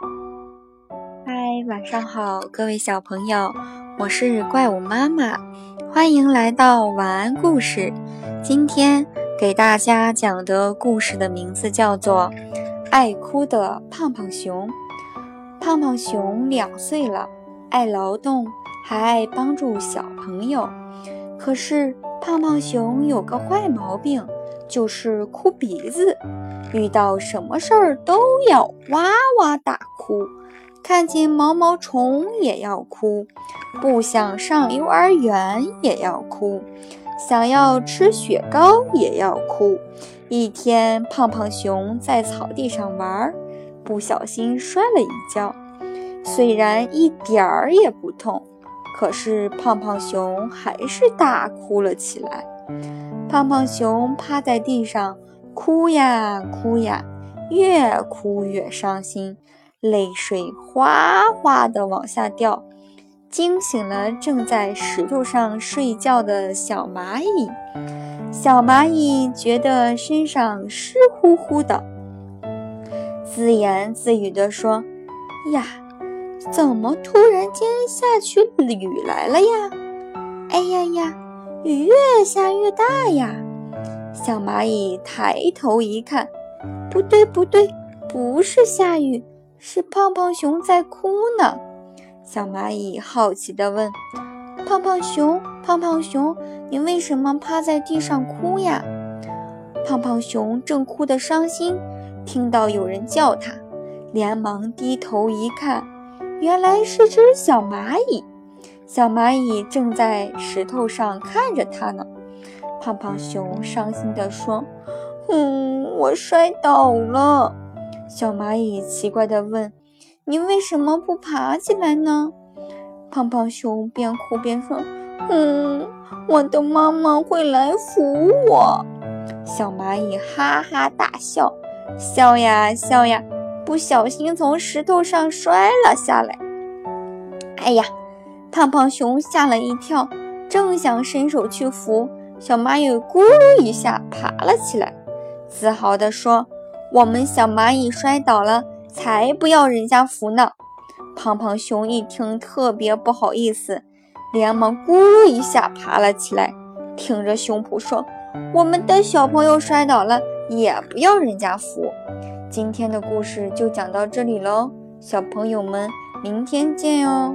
嗨，晚上好，各位小朋友，我是怪物妈妈，欢迎来到晚安故事。今天给大家讲的故事的名字叫做《爱哭的胖胖熊》。胖胖熊两岁了，爱劳动，还爱帮助小朋友。可是胖胖熊有个坏毛病，就是哭鼻子，遇到什么事儿都要哇哇大哭。看见毛毛虫也要哭，不想上幼儿园也要哭，想要吃雪糕也要哭。一天，胖胖熊在草地上玩，不小心摔了一跤，虽然一点儿也不痛，可是胖胖熊还是大哭了起来。胖胖熊趴在地上，哭呀哭呀，越哭越伤心。泪水哗哗地往下掉，惊醒了正在石头上睡觉的小蚂蚁。小蚂蚁觉得身上湿乎乎的，自言自语地说：“呀，怎么突然间下起雨来了呀？哎呀呀，雨越下越大呀！”小蚂蚁抬头一看，不对不对，不是下雨。是胖胖熊在哭呢，小蚂蚁好奇地问：“胖胖熊，胖胖熊，你为什么趴在地上哭呀？”胖胖熊正哭得伤心，听到有人叫他，连忙低头一看，原来是只小蚂蚁。小蚂蚁正在石头上看着它呢。胖胖熊伤心地说：“嗯，我摔倒了。”小蚂蚁奇怪地问：“你为什么不爬起来呢？”胖胖熊边哭边说：“嗯，我的妈妈会来扶我。”小蚂蚁哈哈大笑，笑呀笑呀，不小心从石头上摔了下来。哎呀！胖胖熊吓了一跳，正想伸手去扶，小蚂蚁咕噜一下爬了起来，自豪地说。我们小蚂蚁摔倒了，才不要人家扶呢！胖胖熊一听，特别不好意思，连忙咕噜一下爬了起来，挺着胸脯说：“我们的小朋友摔倒了，也不要人家扶。”今天的故事就讲到这里喽，小朋友们，明天见哟！